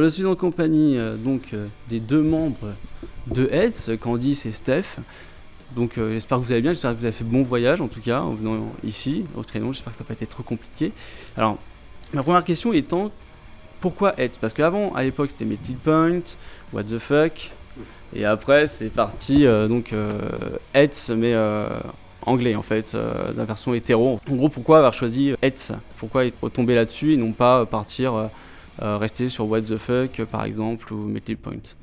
Je suis en compagnie euh, donc euh, des deux membres de Heads, Candice et Steph. Donc euh, j'espère que vous allez bien, j'espère que vous avez fait bon voyage en tout cas en venant ici au Traîneau, j'espère que ça n'a pas été trop compliqué. Alors ma première question étant pourquoi Heads Parce qu'avant à l'époque c'était Metal Point, What the fuck, et après c'est parti donc Heads mais anglais en fait, euh, la version hétéro. En gros pourquoi avoir choisi Heads Pourquoi tombé là-dessus et non pas partir euh, rester sur What the fuck par exemple ou Metal Point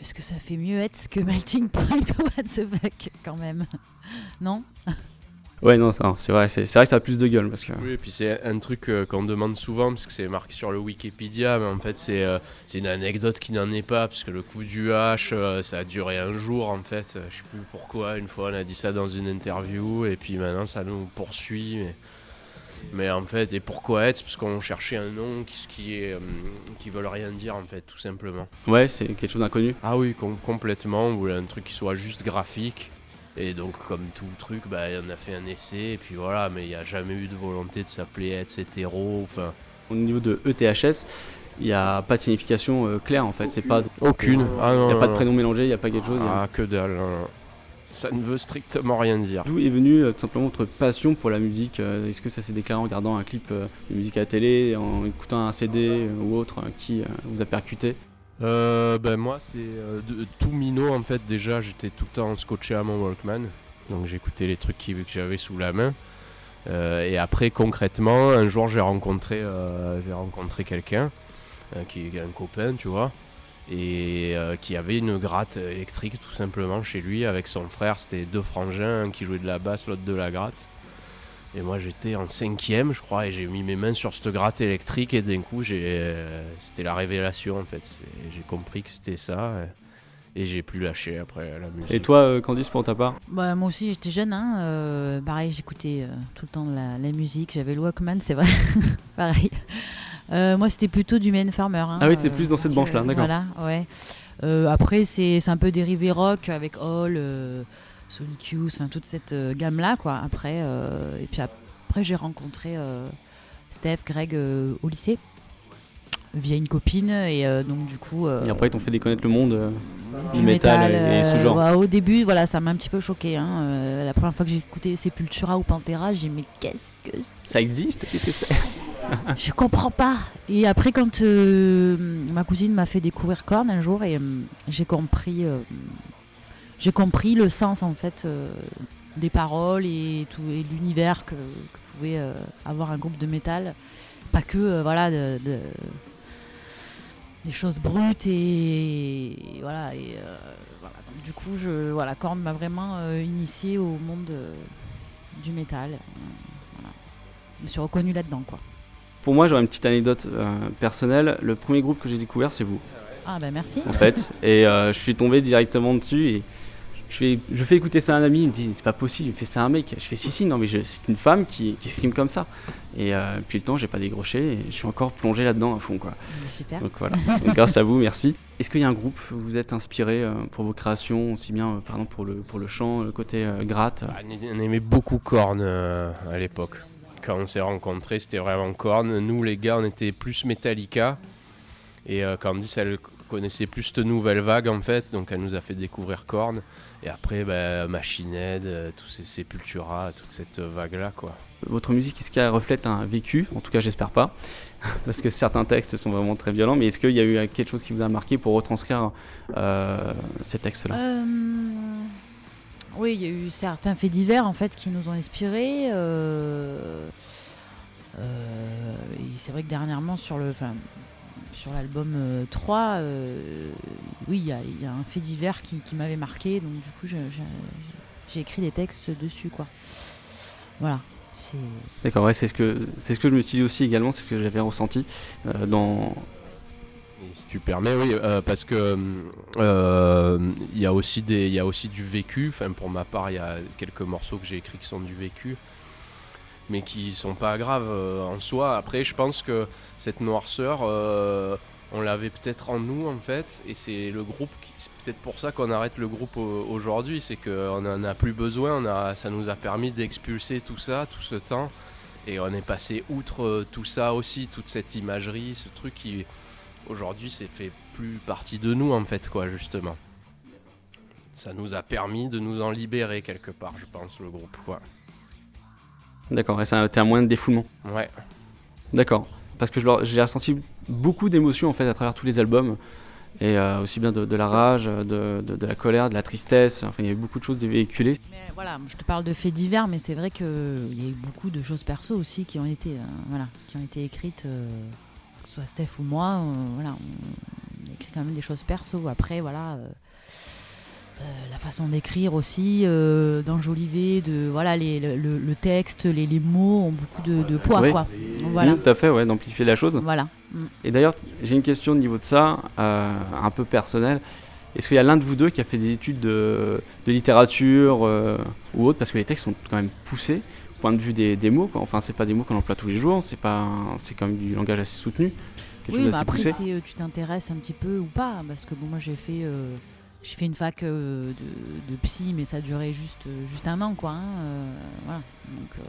Est-ce que ça fait mieux être que Melting Point ou What the fuck quand même? Non? Ouais non ça, c'est vrai, c'est vrai que ça a plus de gueule parce que Oui, et puis c'est un truc euh, qu'on demande souvent parce que c'est marqué sur le Wikipédia, mais en fait c'est euh, c'est une anecdote qui n'en est pas parce que le coup du H, euh, ça a duré un jour en fait. Euh, Je sais plus pourquoi. Une fois on a dit ça dans une interview et puis maintenant ça nous poursuit. Mais, mais en fait, et pourquoi être? Parce qu'on cherchait un nom qui, qui est euh, qui veulent rien dire en fait, tout simplement. ouais c'est quelque chose d'inconnu. Ah oui, com- complètement. On voulait un truc qui soit juste graphique. Et donc, comme tout truc, bah, on a fait un essai, et puis voilà, mais il n'y a jamais eu de volonté de s'appeler etc. Enfin, Au niveau de ETHS, il n'y a pas de signification euh, claire en fait, c'est pas aucune. Ah il non, n'y a pas de prénom mélangé, il n'y a pas quelque chose. a- Ah, que dalle. non. Ça ne veut strictement rien dire. D'où est venue euh, tout simplement votre passion pour la musique euh, Est-ce que ça s'est déclaré en regardant un clip euh, de musique à la télé, en écoutant un CD euh, ou autre euh, qui euh, vous a percuté? Euh, ben moi, c'est euh, de- tout minot en fait. Déjà, j'étais tout le temps scotché à mon Walkman. Donc, j'écoutais les trucs qui- que j'avais sous la main. Euh, et après, concrètement, un jour, j'ai rencontré, euh, j'ai rencontré quelqu'un euh, qui est un copain, tu vois, et euh, qui avait une gratte électrique tout simplement chez lui avec son frère. C'était deux frangins, un qui jouait de la basse, l'autre de la gratte. Et moi, j'étais en cinquième, je crois, et j'ai mis mes mains sur cette gratte électrique, et d'un coup, j'ai, euh, c'était la révélation en fait. C'est- J'ai compris que c'était ça. Et, et j'ai plus lâché après la musique. Et toi, euh, Candice, pour ta part? Bah, moi aussi, j'étais jeune. Hein, euh, pareil, j'écoutais euh, tout le temps de la, la musique. J'avais le Walkman, c'est vrai. pareil. Euh, moi, c'était plutôt du Man Farmer. hein, Ah oui, euh, plus dans cette donc, branche-là, d'accord. Voilà, ouais. Euh, après, c'est c'est un peu dérivé rock avec Hall, euh, Sonic Youth, enfin, toute cette euh, gamme-là, quoi. Après, euh, et puis après, j'ai rencontré euh, Steph, Greg euh, au lycée via une copine et euh, donc du coup euh, Et après, ils t'ont fait déconnaître le monde euh, du, du métal, et euh, sous-genre. ouais, au début, voilà, ça m'a un petit peu choqué. hein. La première fois que j'ai écouté Sepultura ou Pantera, j'ai dit mais qu'est-ce que Ça existe? Je comprends pas. Et après, quand ma cousine m'a fait découvrir Korn un jour, et j'ai compris, j'ai compris le sens en fait des paroles et tout et l'univers que, que pouvait avoir un groupe de métal. Pas que euh, voilà de, de- des choses brutes et, et voilà et euh, voilà. Donc, du coup je voilà Korn m'a vraiment euh, initié au monde euh, du métal voilà. je me suis reconnue là dedans quoi Pour moi, j'aurais une petite anecdote personnelle. Le premier groupe que j'ai découvert, c'est vous, ah bah merci en fait. et je suis tombé directement dessus et je fais, je fais écouter ça à un ami. Il me dit C'est pas possible, il me fait ça à un mec. Je fais Si, si, non, mais c'est une femme qui, qui scream comme ça. Et euh, depuis le temps, j'ai pas décroché et je suis encore plongé là-dedans à fond, quoi. super Donc voilà, Donc, grâce à vous, merci. Est-ce qu'il y a un groupe où vous êtes inspiré euh, pour vos créations, aussi bien euh, par exemple pour le, pour le chant, le côté euh, gratte Ah, On aimait beaucoup Korn euh, à l'époque. Quand on s'est rencontrés, c'était vraiment Korn. Nous, les gars, on était plus Metallica. Et euh, Candice, elle connaissait plus cette nouvelle vague en fait, donc elle nous a fait découvrir Korn. Et après, bah, Machine Head, euh, tous ces Sepultura, toute cette vague-là, quoi. Votre musique, est-ce qu'elle reflète un vécu? En tout cas, j'espère pas. Parce que certains textes sont vraiment très violents. Mais est-ce qu'il y a eu quelque chose qui vous a marqué pour retranscrire euh, ces textes-là? Euh, oui, il y a eu certains faits divers en fait qui nous ont inspirés. euh, euh, et c'est vrai que dernièrement sur le, enfin, sur l'album euh, 3, euh, oui, il y, a- il y a un fait divers qui, qui m'avait marqué. Donc du coup, j'ai écrit des textes dessus, quoi. Voilà. C'est D'accord, ouais, c'est ce, que, c'est ce que je me suis dit aussi également, c'est ce que j'avais ressenti euh, dans. Si tu permets, oui, euh, parce que euh, il y a aussi des, il y a aussi du vécu. Enfin, pour ma part, il y a quelques morceaux que j'ai écrits qui sont du vécu, mais qui sont pas graves euh, en soi. Après, je pense que cette noirceur, euh, on l'avait peut-être en nous en fait, et c'est le groupe. C'est peut-être pour ça qu'on arrête le groupe au- aujourd'hui, c'est qu'on en a plus besoin. On a, ça nous a permis d'expulser tout ça, tout ce temps. Et on est passé outre euh, tout ça aussi, toute cette imagerie, ce truc qui, aujourd'hui, c'est fait plus partie de nous, en fait, quoi, justement. Ça nous a permis de nous en libérer quelque part, je pense, le groupe, quoi. D'accord, et ça a été un moyen de défoulement. Ouais. D'accord. Parce que j'ai ressenti beaucoup d'émotions en fait à travers tous les albums. Et euh, aussi bien de, de la rage, de, de- de la colère, de la tristesse. Enfin, il y avait beaucoup de choses véhiculées. Mais voilà, je te parle de faits divers, mais c'est vrai qu'il y a eu beaucoup de choses perso aussi qui ont été, euh, voilà, qui ont été écrites, euh, que ce soit Steph ou moi. euh, voilà, on, on a écrit quand même des choses perso. Après, voilà, euh, euh, la façon d'écrire aussi, euh, d'enjoliver, de voilà, les, le, texte, les, les mots ont beaucoup de, de poids, Oui. quoi. Voilà, tout à fait, ouais, d'amplifier la chose. voilà. Mm. Et d'ailleurs, j'ai une question au niveau de ça, euh, un peu personnelle. Est-ce qu'il y a l'un de vous deux qui a fait des études de, de littérature euh, ou autre Parce que les textes sont quand même poussés au point de vue des, des mots. Quoi. Enfin, c'est pas des mots qu'on emploie tous les jours, c'est pas, un- c'est quand même du langage assez soutenu, Oui, chose mais d'assez après, poussé. euh, tu t'intéresses un petit peu ou pas, parce que bon, moi j'ai fait, euh, j'ai fait une fac euh, de, psy, mais ça durait juste, euh, juste un an, quoi. hein, euh, voilà. Donc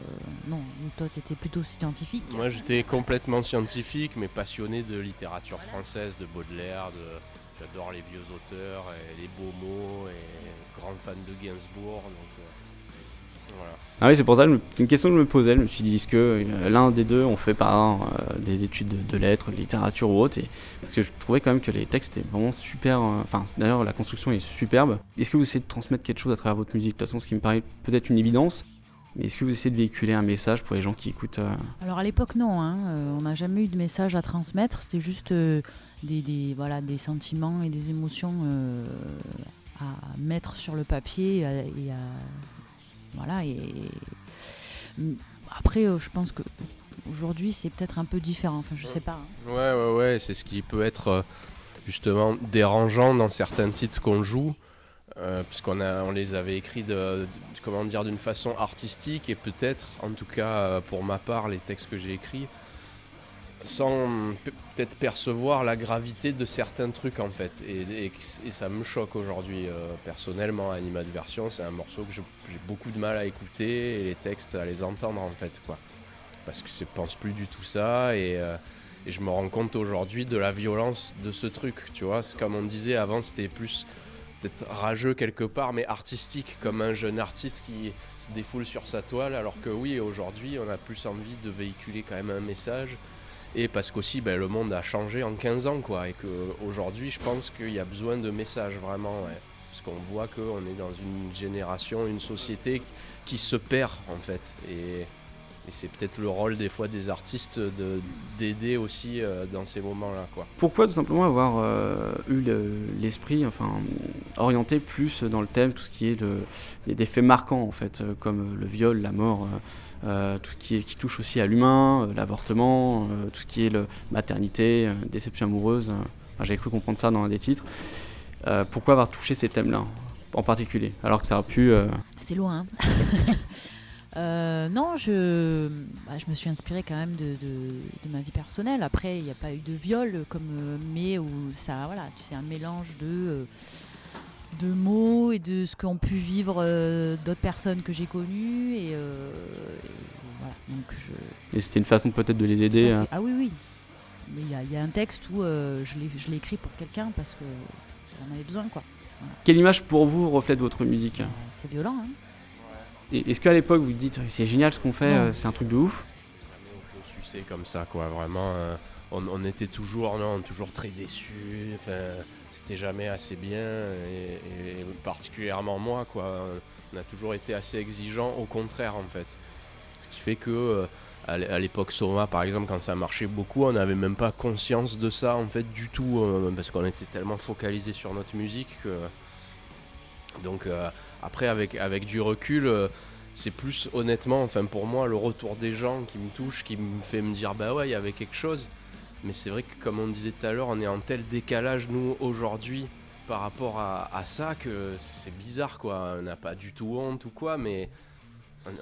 non, toi t'étais plutôt scientifique. Moi, j'étais complètement scientifique, mais passionné de littérature française, de Baudelaire, de... J'adore les vieux auteurs et les beaux mots et grand fan de Gainsbourg. Voilà. Ah oui, c'est pour ça, c'est une question que je me posais. Je me suis dit, est-ce que euh, l'un des deux on fait par euh, des études de, de lettres, de littérature ou autre et, Parce que je trouvais quand même que les textes étaient vraiment super. euh, Enfin, d'ailleurs, la construction est superbe. Est-ce que vous essayez de transmettre quelque chose à travers votre musique? De toute façon, ce qui me paraît peut-être une évidence. Mais est-ce que vous essayez de véhiculer un message pour les gens qui écoutent euh, Alors à l'époque non, hein, euh, on n'a jamais eu de message à transmettre, c'était juste euh, des, des- voilà, des sentiments et des émotions euh, à mettre sur le papier et à, et à- voilà et après euh, je pense que aujourd'hui c'est peut-être un peu différent, enfin je sais pas. hein. Ouais, ouais, c'est ce qui peut être euh, justement dérangeant dans certains titres qu'on joue, euh, puisqu'on on les avait écrits comment dire, d'une façon artistique et peut-être, en tout cas pour ma part, les textes que j'ai écrits, sans pe- peut-être percevoir la gravité de certains trucs en fait. Et, ça me choque aujourd'hui euh, personnellement. Animadversion, c'est un morceau que j'ai beaucoup de mal à écouter et les textes à les entendre en fait, quoi. Parce que je pense plus du tout ça et. euh, et je me rends compte aujourd'hui de la violence de ce truc, tu vois. Comme on disait avant, c'était plus peut-être rageux quelque part, mais artistique, comme un jeune artiste qui se défoule sur sa toile. Alors que oui, aujourd'hui, on a plus envie de véhiculer quand même un message. Et parce qu'aussi, ben, le monde a changé en 15 ans, quoi. Et qu'aujourd'hui, je pense qu'il y a besoin de messages, vraiment. Parce qu'on voit qu'on est dans une génération, une société qui se perd, en fait. Et, c'est peut-être le rôle des fois des artistes de- d'aider aussi euh, dans ces moments-là, quoi. Pourquoi tout simplement avoir euh, eu le- l'esprit, enfin, orienté plus dans le thème, tout ce qui est de, des, faits marquants en fait, euh, comme le viol, la mort, euh, tout ce qui, est, qui touche aussi à l'humain, euh, l'avortement, euh, tout ce qui est le maternité, déception amoureuse. enfin, J'avais cru comprendre ça dans un des titres. Pourquoi avoir touché ces thèmes-là en particulier, alors que ça aurait pu. C'est loin. hein. Non, je, bah, je me suis inspirée quand même de, de- de ma vie personnelle. Après, il n'y a pas eu de viol, comme, mais où ça, voilà, tu sais, un mélange de, de mots et de ce qu'ont pu vivre euh, d'autres personnes que j'ai connues. Et, euh, et voilà, donc je, et c'était une façon peut-être de les aider. euh, Ah oui, oui. Mais il y, a- il y a un texte où euh, je l'ai je l'ai écrit pour quelqu'un parce que j'en avais besoin, quoi. Quelle image pour vous reflète votre musique Euh, C'est violent, hein. Et Est-ce qu'à l'époque vous dites c'est génial ce qu'on fait, Non. c'est un truc de ouf? Jamais on peut sucer comme ça, quoi. Vraiment, euh, on, était toujours, non, toujours très déçus. Enfin, c'était jamais assez bien. Et, particulièrement moi, quoi. On a toujours été assez exigeant, au contraire, en fait. Ce qui fait que, euh, à l'é- à l'époque Soma, par exemple, quand ça marchait beaucoup, on n'avait même pas conscience de ça, en fait, du tout. euh, parce qu'on était tellement focalisé sur notre musique que. Donc, euh, après, avec, avec du recul. c'est plus honnêtement, enfin pour moi, le retour des gens qui me touche, qui me fait me dire bah ouais, il y avait quelque chose. Mais c'est vrai que comme on disait tout à l'heure, on est en tel décalage nous aujourd'hui par rapport à, à ça que c'est bizarre quoi. On n'a pas du tout honte ou quoi, mais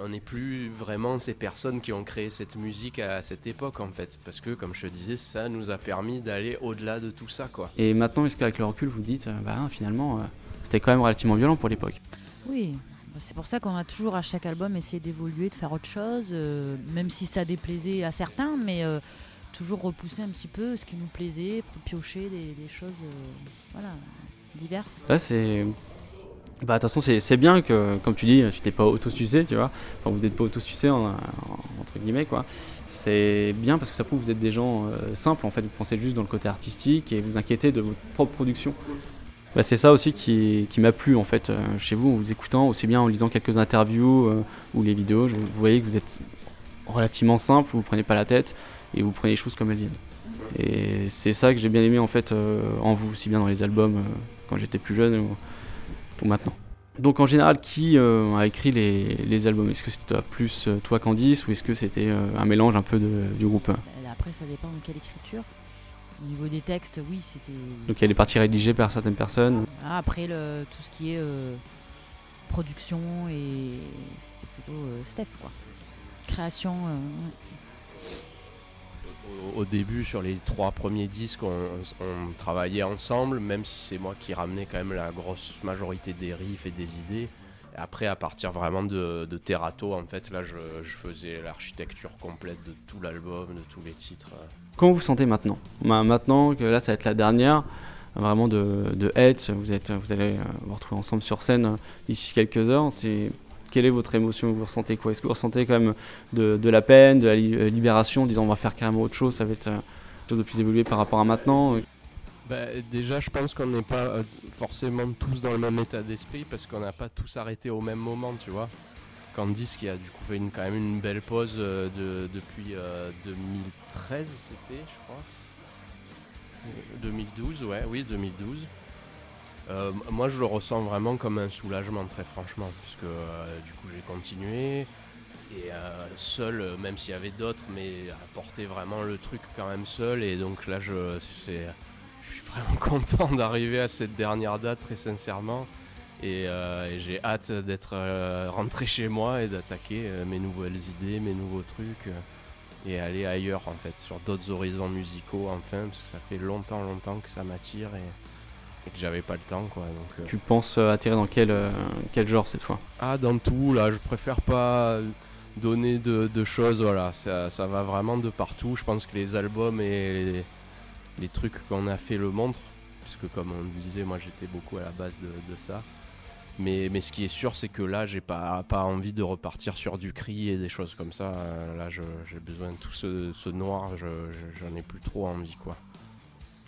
on- n'est plus vraiment ces personnes qui ont créé cette musique à cette époque en fait. Parce que comme je te disais, ça nous a permis d'aller au-delà de tout ça quoi. Et maintenant, est-ce qu'avec le recul, vous dites, euh, bah finalement, euh, c'était quand même relativement violent pour l'époque? Oui, c'est pour ça qu'on a toujours à chaque album essayé d'évoluer, de faire autre chose, euh, même si ça déplaisait à certains, mais euh, toujours repousser un petit peu ce qui nous plaisait, pour piocher des, choses euh, diverses. C'est. Bah, de toute façon, c'est bien que, comme tu dis, tu t'es pas auto-sucé, tu vois. Enfin, vous n'êtes pas auto-sucé, en- en- entre guillemets, quoi. C'est bien parce que ça prouve que vous êtes des gens euh, simples, en fait. Vous pensez juste dans le côté artistique et vous inquiétez de votre propre production. Bah, c'est ça aussi qui, m'a plu, en fait, euh, chez vous, en vous écoutant, aussi bien en lisant quelques interviews ou les vidéos. Vous voyez que vous êtes relativement simple, vous vous prenez pas la tête et vous prenez les choses comme elles viennent. Et c'est ça que j'ai bien aimé, en fait, euh, en vous, aussi bien dans les albums euh, quand j'étais plus jeune ou, ou maintenant. Donc en général, qui euh, a écrit les, les albums? Est-ce que c'était plus toi Candice ou est-ce que c'était un mélange un peu de- du groupe? Euh, Après, ça dépend de quelle écriture. Au niveau des textes, oui, c'était. Donc il y a des parties rédigées par certaines personnes. Ah, après, le, tout ce qui est production et c'était plutôt Steph, quoi. Création. ouais. Au, début, sur les trois premiers disques, on, travaillait ensemble, même si c'est moi qui ramenais quand même la grosse majorité des riffs et des idées. Après, à partir vraiment de, Terrato, en fait, là, je, faisais l'architecture complète de tout l'album, de tous les titres. Comment vous sentez maintenant? Ma- Maintenant que là, ça va être la dernière, vraiment de, de vous, êtes, vous allez euh, vous retrouver ensemble sur scène euh, d'ici quelques heures. Quelle est votre émotion Vous ressentez quoi? Est-ce que vous ressentez quand même de, la peine, de la euh, libération, en disant on va faire carrément autre chose, ça va être euh, quelque chose de plus évolué par rapport à maintenant Bah, déjà, je pense qu'on n'est pas euh, forcément tous dans le même état d'esprit parce qu'on n'a pas tous arrêté au même moment, tu vois? Candice qui a du coup fait quand même une belle pause euh, de- depuis euh, 2013, c'était, je crois. Euh, 2012, ouais, oui, 2012. Euh, moi, je le ressens vraiment comme un soulagement, très franchement, puisque euh, du coup, j'ai continué. Et euh, seul, euh, même s'il y avait d'autres, mais à porter vraiment le truc quand même seul. Et donc là, je, je suis vraiment content d'arriver à cette dernière date, très sincèrement. Et, et j'ai hâte d'être rentré chez moi et d'attaquer mes nouvelles idées, mes nouveaux trucs. et aller ailleurs, en fait, sur d'autres horizons musicaux, enfin, parce que ça fait longtemps, longtemps que ça m'attire et, et que j'avais pas le temps, quoi. Donc, euh, Tu penses euh, atterrir dans quel, euh, quel genre cette fois? Ah, dans tout, là, je préfère pas donner de, de choses, voilà, ça, ça va vraiment de partout. Je pense que les albums et les, les trucs qu'on a fait le montrent, puisque comme on disait, moi j'étais beaucoup à la base de, de ça. Mais, mais ce qui est sûr, c'est que là, j'ai pas, pas envie de repartir sur du cri et des choses comme ça. Là, j'ai besoin de tout ce, ce noir, je- je- j'en ai plus trop envie, quoi.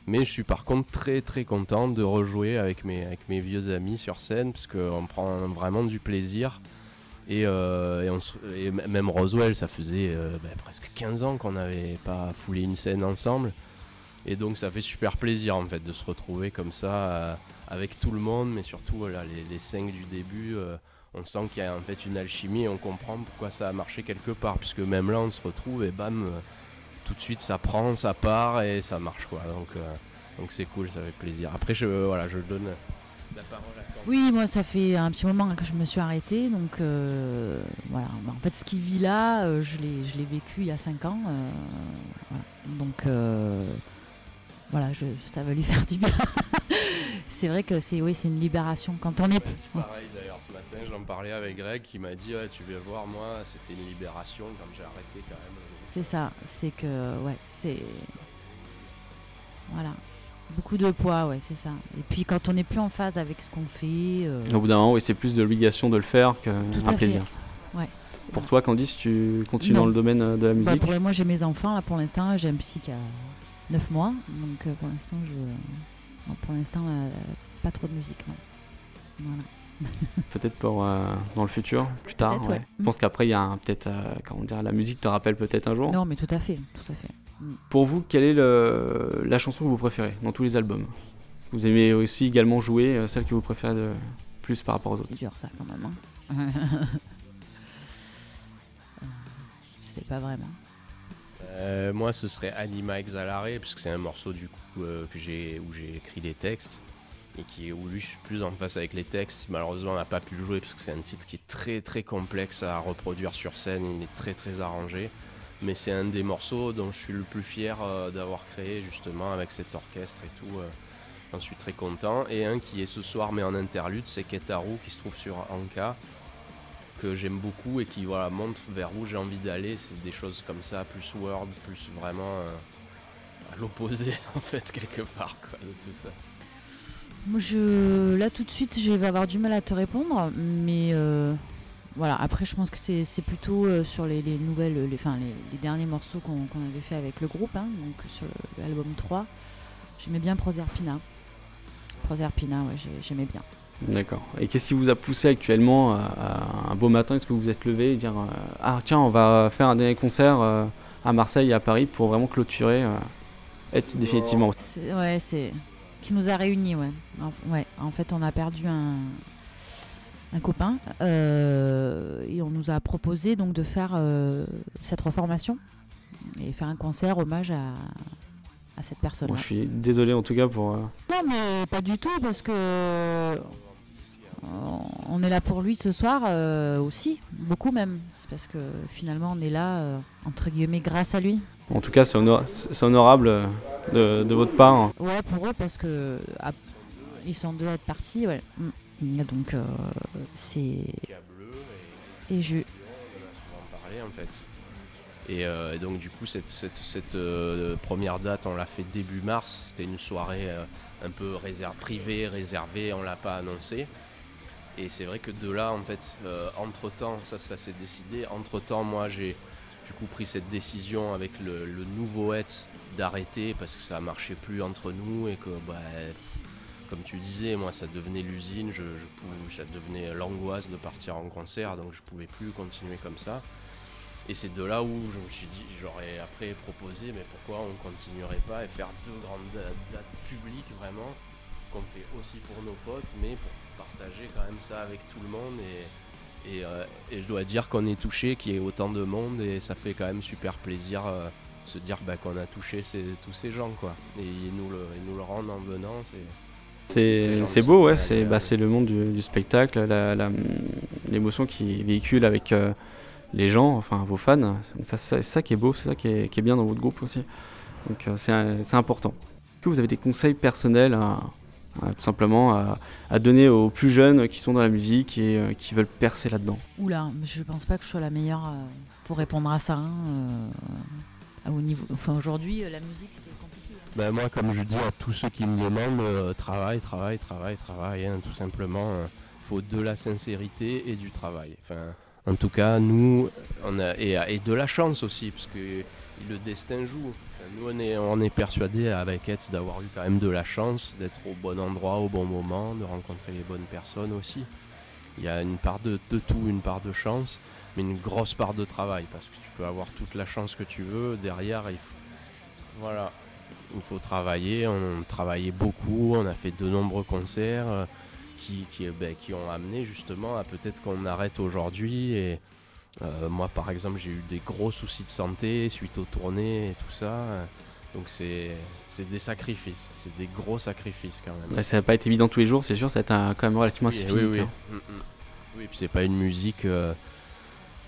Mais je suis par contre très très content de rejouer avec mes, avec mes vieux amis sur scène parce qu'on prend vraiment du plaisir. Et, euh, et on et même Roswell, ça faisait euh, bah, presque 15 ans qu'on n'avait pas foulé une scène ensemble. Et donc ça fait super plaisir en fait de se retrouver comme ça euh, avec tout le monde, mais surtout voilà, les, les cinq du début. on sent qu'il y a en fait une alchimie et on comprend pourquoi ça a marché quelque part. Puisque même là on se retrouve et bam, tout de suite ça prend, ça part et ça marche quoi. Donc euh, donc c'est cool, ça fait plaisir. Après je, voilà, je donne la parole à. Oui, moi, ça fait un petit moment que je me suis arrêtée. Donc, euh, voilà. En fait, ce qu'il vit là, euh, je l'ai je l'ai vécu il y a 5 ans. voilà. Donc, voilà, je, ça va lui faire du bien. c'est vrai que c'est oui, c'est une libération. Quand on est. Ouais, matin j'en parlais avec Greg qui m'a dit ouais, tu vas voir moi c'était une libération quand j'ai arrêté quand même. C'est ça. C'est que, ouais, c'est. Voilà. Beaucoup de poids, ouais, c'est ça. Et puis, quand on n'est plus en phase avec ce qu'on fait. euh, Au bout d'un moment, oui, c'est plus de l'obligation de le faire Tout qu'un plaisir. Ouais. Pour toi, Candice, tu continues Non. dans le domaine euh, de la Bah, musique pour moi, j'ai mes enfants là pour l'instant. J'ai un psy qui a 9 mois, donc euh, pour l'instant, je, non, pour l'instant, pas trop de musique, non. Voilà. Peut-être pour euh, dans le futur, plus tard. Ouais. Je pense qu'après, il y a peut-être, euh, comment dire, la musique te rappelle peut-être un jour. Non, mais tout à fait, tout à fait. Pour vous, quelle est le- la chanson que vous préférez dans tous les albums? Vous aimez aussi également jouer euh, celle que vous préférez de plus par rapport aux autres? C'est dur ça quand même. hein. Je sais pas vraiment. Euh, moi ce serait Anima Exalare puisque c'est un morceau du coup euh, que j'ai où j'ai écrit les textes et qui est plus en face avec les textes. Malheureusement on n'a pas pu le jouer parce que c'est un titre qui est très très complexe à reproduire sur scène, il est très très arrangé. Mais c'est un des morceaux dont je suis le plus fier euh, d'avoir créé justement avec cet orchestre et tout. euh, J'en suis très content. Et un qui est ce soir mais en interlude, c'est Ketaru qui se trouve sur Anka que j'aime beaucoup et qui voilà, montre vers où j'ai envie d'aller. C'est des choses comme ça, plus world, plus vraiment euh, à l'opposé en fait quelque part quoi, de tout ça. Moi, je, là tout de suite, je vais avoir du mal à te répondre, mais euh, voilà. Après, je pense que c'est c'est plutôt euh, sur les, les nouvelles, les, enfin, les, les derniers morceaux qu'on avait fait avec le groupe, hein, donc sur l'album 3. J'aimais bien Proserpina. Proserpina, ouais, j'ai- j'aimais bien. D'accord. Et qu'est-ce qui vous a poussé actuellement à, à un beau matin? Est-ce que vous vous êtes levé et dire euh, Ah, tiens, on va faire un dernier concert euh, à Marseille et à Paris pour vraiment clôturer euh, être définitivement? Ouais, c'est qui nous a réunis, ouais. En, ouais. en fait, on a perdu un, un copain euh, et on nous a proposé donc de faire euh, cette reformation et faire un concert hommage à, à cette personne. Je suis désolé en tout cas pour. euh, Non, mais pas du tout parce que on est là pour lui ce soir euh, aussi, beaucoup même. C'est parce que finalement on est là euh, entre guillemets grâce à lui. En tout cas, c'est honor- c'est honorable euh, de, de votre part. hein. Ouais, pour eux, parce que ah, ils sont deux à être partis, ouais. Mm. Donc, euh, c'est. Et je. on va en parler en fait. Et, euh, et donc du coup cette, cette, cette, euh, première date on l'a fait début mars, c'était une soirée euh, un peu réserve, privée, réservée, on l'a pas annoncé. Et c'est vrai que de là en fait, entre temps, ça ça s'est décidé, entre temps moi j'ai du coup pris cette décision avec le, nouveau Hetz d'arrêter parce que ça marchait plus entre nous et que bah, comme tu disais, moi ça devenait l'usine, je, ça devenait l'angoisse de partir en concert, donc je pouvais plus continuer comme ça. Et c'est de là où je me suis dit, j'aurais après proposé, mais pourquoi on continuerait pas et faire deux grandes da- dates publiques vraiment, qu'on fait aussi pour nos potes, mais pour partager quand même ça avec tout le monde. Et, et, euh, et je dois dire qu'on est touché, qu'il y ait autant de monde, et ça fait quand même super plaisir euh, se dire bah, qu'on a touché ces- tous ces gens, quoi. Et ils nous le, ils nous le rendent en venant, c'est. beau, ouais. C'est bah, le monde du, du spectacle, l'émotion qui véhicule avec euh, les gens, enfin vos fans. Donc ça, ça- c'est ça qui est beau, c'est ça qui est, qui est bien dans votre groupe aussi. Donc c'est important. Est-ce que vous avez des conseils personnels à- tout simplement à, à donner aux plus jeunes qui sont dans la musique et euh, qui veulent percer là-dedans Oula, je pense pas que je sois la meilleure euh, pour répondre à ça. hein, euh, au niveau. Enfin, aujourd'hui, la musique, c'est compliqué. hein. Ben moi, comme je dis à tous ceux qui me demandent, euh, travail, travail, travail, travail, hein, tout simplement. Il faut de la sincérité et du travail. Enfin, en tout cas, nous, on a, et, et de la chance aussi, parce que le destin joue. Nous, on est, persuadés avec Hetz d'avoir eu quand même de la chance, d'être au bon endroit, au bon moment, de rencontrer les bonnes personnes aussi. Il y a une part de, tout, une part de chance, mais une grosse part de travail, parce que tu peux avoir toute la chance que tu veux, derrière, il faut... Voilà, il faut travailler. On travaillait beaucoup, on a fait de nombreux concerts euh, ben, qui ont amené justement à peut-être qu'on arrête aujourd'hui. Euh, moi, par exemple, j'ai eu des gros soucis de santé suite aux tournées et tout ça. Donc c'est des sacrifices, c'est des gros sacrifices quand même. Ouais, Ça n'a pas été évident tous les jours, c'est sûr, ça a été un- quand même relativement assez Oui, physique. oui, oui. hein. Mm, mm. Oui, puis c'est pas une musique. euh,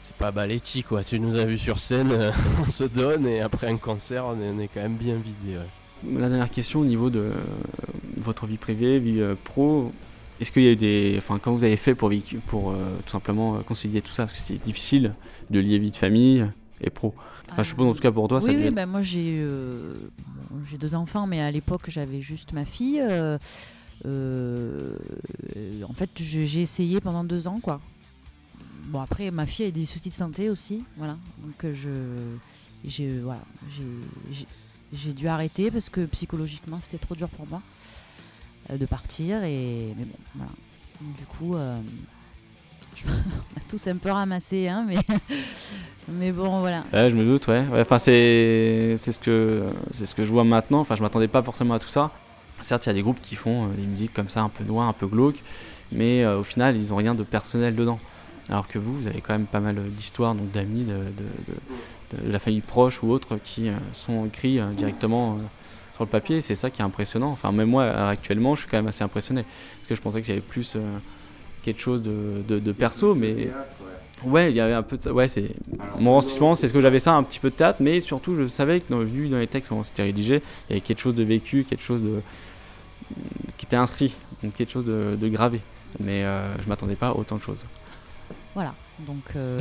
c'est pas Baletti quoi. Tu nous as vu sur scène, euh, on se donne et après un concert, on est, on est quand même bien vidé. ouais. La dernière question au niveau de votre vie privée, vie pro, est-ce qu'il y a eu des. Enfin, comment vous avez fait pour, pour euh, tout simplement euh, concilier tout ça? Parce que c'est difficile de lier vie de famille et pro. Enfin, je suppose en tout cas pour toi, ça oui, devait oui, bah, moi j'ai euh, j'ai deux enfants, mais à l'époque j'avais juste ma fille. euh, euh, en fait, j'ai essayé pendant deux ans, quoi. Bon, après, ma fille a des soucis de santé aussi, voilà. Donc, je, j'ai, voilà, j'ai, dû arrêter parce que psychologiquement c'était trop dur pour moi de partir. Et mais bon, voilà. Du coup, euh, on a tous un peu ramassé, hein, mais mais bon, voilà. Je me doute, ouais. Enfin, c'est c'est ce que c'est ce que je vois maintenant. Enfin, je m'attendais pas forcément à tout ça. Certes, il y a des groupes qui font euh, des musiques comme ça, un peu noires, un peu glauques, mais euh, au final, ils ont rien de personnel dedans. Alors que vous, vous avez quand même pas mal d'histoires, donc d'amis, de, de- la famille proche ou autres, qui euh, sont écrits euh, directement euh, sur le papier. C'est ça qui est impressionnant. Enfin, même moi, actuellement, je suis quand même assez impressionné, parce que je pensais qu'il y avait plus euh, quelque chose de, de- de perso, mais Ouais, il y avait un peu de ça. Ouais, c'est mon renseignement, c'est ce que j'avais ça, un petit peu de théâtre, mais surtout je savais que dans, vu dans les textes comment c'était rédigé, il y avait quelque chose de vécu, quelque chose de qui était inscrit, donc quelque chose de, de gravé. Mais euh, je m'attendais pas à autant de choses. Voilà. Donc, euh,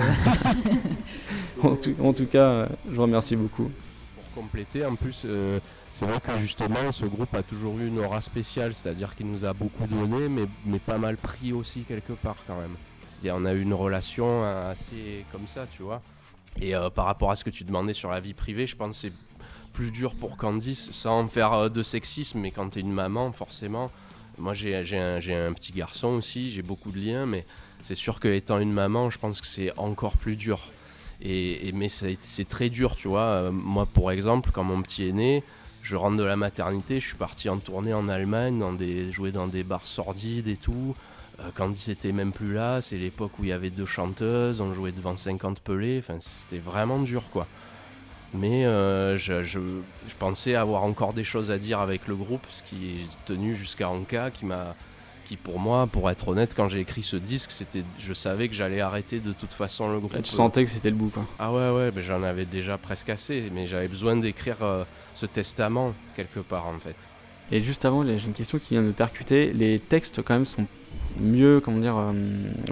En tout, en tout cas, euh, je vous remercie beaucoup. Compléter, en plus, euh, c'est vrai que justement, ce groupe a toujours eu une aura spéciale, c'est-à-dire qu'il nous a beaucoup donné, mais, mais pas mal pris aussi quelque part quand même. C'est-à-dire, on a eu une relation assez comme ça, tu vois. Et euh, par rapport à ce que tu demandais sur la vie privée, je pense que c'est plus dur pour Candice, sans faire euh, de sexisme, mais quand tu es une maman, forcément. Moi, j'ai un, un, petit garçon aussi, j'ai beaucoup de liens, mais c'est sûr qu'étant une maman, je pense que c'est encore plus dur. Et, mais c'est très dur, tu vois. Euh, moi, pour exemple, quand mon petit est né, je rentre de la maternité, je suis parti en tournée en Allemagne, jouer dans des bars sordides et tout. Euh, Candice était même plus là, c'est l'époque où il y avait deux chanteuses, on jouait devant 50 pelés, enfin c'était vraiment dur quoi. Mais euh, je, je, pensais avoir encore des choses à dire avec le groupe, ce qui est tenu jusqu'à Anka, qui m'a qui pour moi, pour être honnête, quand j'ai écrit ce disque, c'était, je savais que j'allais arrêter de toute façon le groupe. tu sentais que c'était le bout, quoi. Ah ouais, ouais, mais j'en avais déjà presque assez, mais j'avais besoin d'écrire euh, ce testament quelque part en fait. Et juste avant, j'ai une question qui vient de me percuter. Les textes quand même sont mieux, comment dire, euh,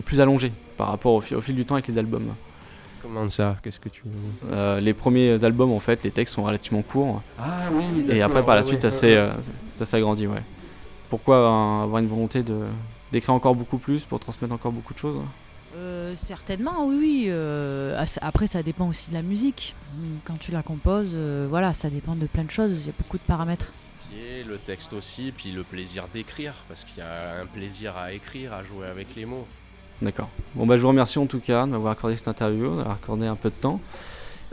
plus allongés par rapport au, fil du temps avec les albums. Comment ça? Qu'est-ce que tu euh, Les premiers albums, en fait, les textes sont relativement courts. Ah oui. Et après, par la suite, ça s'agrandit, ouais pourquoi avoir une volonté de d'écrire encore beaucoup plus pour transmettre encore beaucoup de choses? Euh, certainement, oui, oui. Euh, après, ça dépend aussi de la musique. Quand tu la composes, euh, voilà, ça dépend de plein de choses. Il y a beaucoup de paramètres. Et le texte aussi, puis le plaisir d'écrire, parce qu'il y a un plaisir à écrire, à jouer avec les mots. D'accord. Bon, bah, je vous remercie en tout cas de m'avoir accordé cette interview, d'avoir accordé un peu de temps.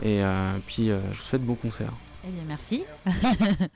Et puis, je vous souhaite bon concert. Eh bien, merci.